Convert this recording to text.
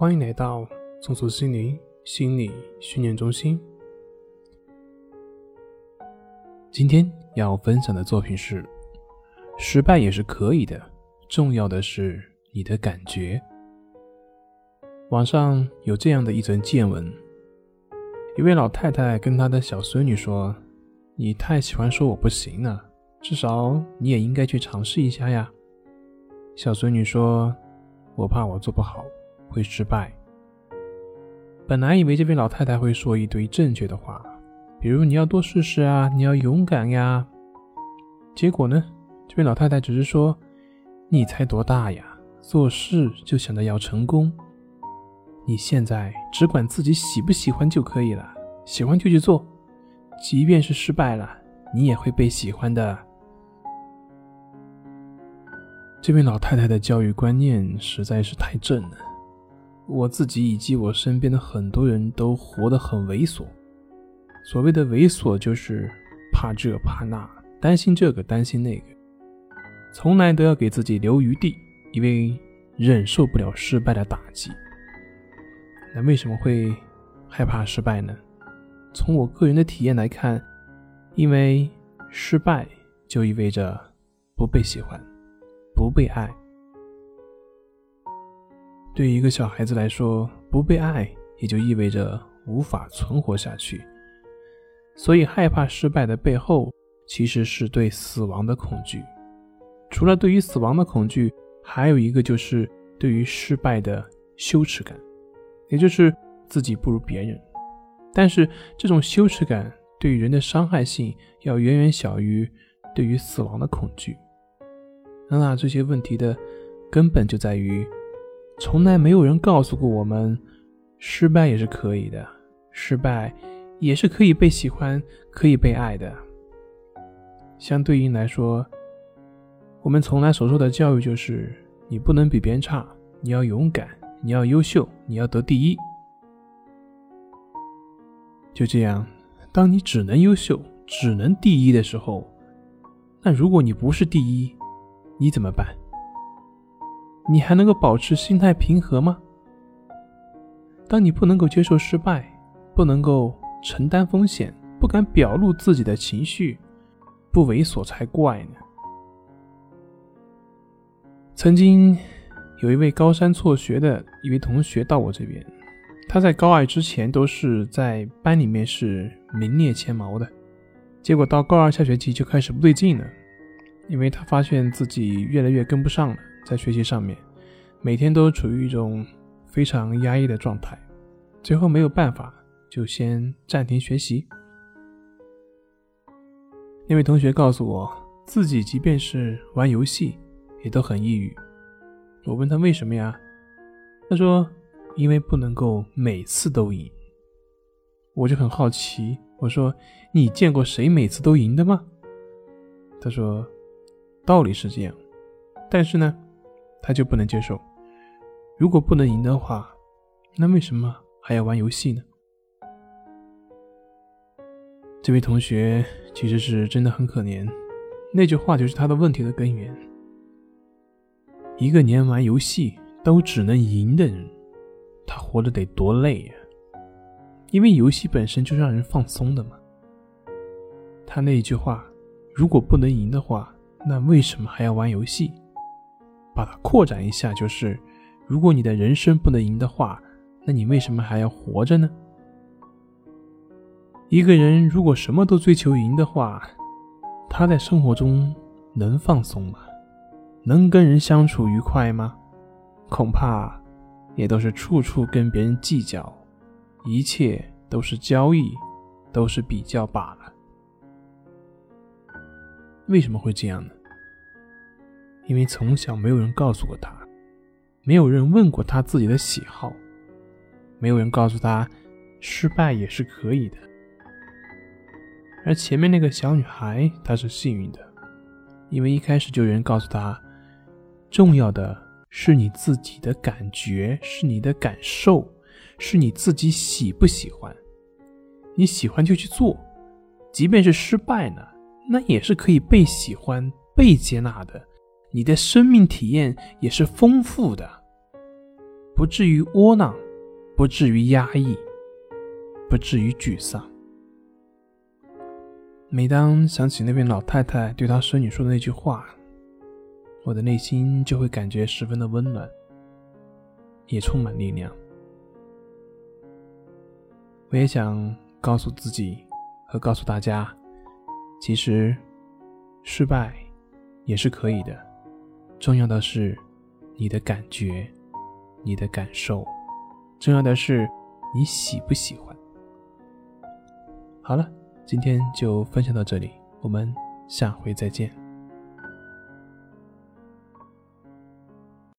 欢迎来到松鼠心灵心理训练中心。今天要分享的作品是：失败也是可以的，重要的是你的感觉。网上有这样的一则见闻：一位老太太跟她的小孙女说：“你太喜欢说我不行了，至少你也应该去尝试一下呀。”小孙女说：“我怕我做不好。”会失败。本来以为这位老太太会说一堆正确的话，比如你要多试试啊，你要勇敢呀。结果呢，这位老太太只是说：“你才多大呀，做事就想着要成功。你现在只管自己喜不喜欢就可以了，喜欢就去做，即便是失败了，你也会被喜欢的。”这位老太太的教育观念实在是太正了。我自己以及我身边的很多人都活得很猥琐。所谓的猥琐，就是怕这怕那，担心这个担心那个，从来都要给自己留余地，因为忍受不了失败的打击。那为什么会害怕失败呢？从我个人的体验来看，因为失败就意味着不被喜欢，不被爱。对于一个小孩子来说，不被爱也就意味着无法存活下去。所以，害怕失败的背后，其实是对死亡的恐惧。除了对于死亡的恐惧，还有一个就是对于失败的羞耻感，也就是自己不如别人。但是，这种羞耻感对于人的伤害性要远远小于对于死亡的恐惧。那这些问题的根本就在于。从来没有人告诉过我们，失败也是可以的，失败也是可以被喜欢、可以被爱的。相对应来说，我们从来所受的教育就是：你不能比别人差，你要勇敢，你要优秀，你要得第一。就这样，当你只能优秀、只能第一的时候，那如果你不是第一，你怎么办？你还能够保持心态平和吗？当你不能够接受失败，不能够承担风险，不敢表露自己的情绪，不猥琐才怪呢。曾经有一位高三辍学的一位同学到我这边，他在高二之前都是在班里面是名列前茅的，结果到高二下学期就开始不对劲了，因为他发现自己越来越跟不上了。在学习上面，每天都处于一种非常压抑的状态，最后没有办法，就先暂停学习。那位同学告诉我，自己即便是玩游戏，也都很抑郁。我问他为什么呀？他说：“因为不能够每次都赢。”我就很好奇，我说：“你见过谁每次都赢的吗？”他说：“道理是这样，但是呢。”他就不能接受，如果不能赢的话，那为什么还要玩游戏呢？这位同学其实是真的很可怜，那句话就是他的问题的根源。一个连玩游戏都只能赢的人，他活得得多累呀！因为游戏本身就是让人放松的嘛。他那一句话，如果不能赢的话，那为什么还要玩游戏？把它扩展一下，就是如果你的人生不能赢的话，那你为什么还要活着呢？一个人如果什么都追求赢的话，他在生活中能放松吗？能跟人相处愉快吗？恐怕也都是处处跟别人计较，一切都是交易，都是比较罢了。为什么会这样呢？因为从小没有人告诉过他，没有人问过他自己的喜好，没有人告诉他失败也是可以的。而前面那个小女孩，她是幸运的，因为一开始就有人告诉她，重要的是你自己的感觉，是你的感受，是你自己喜不喜欢。你喜欢就去做，即便是失败了，那也是可以被喜欢、被接纳的。你的生命体验也是丰富的，不至于窝囊，不至于压抑，不至于沮丧。每当想起那位老太太对她孙女说的那句话，我的内心就会感觉十分的温暖，也充满力量。我也想告诉自己和告诉大家，其实失败也是可以的。重要的是你的感觉，你的感受，重要的是你喜不喜欢。好了，今天就分享到这里，我们下回再见。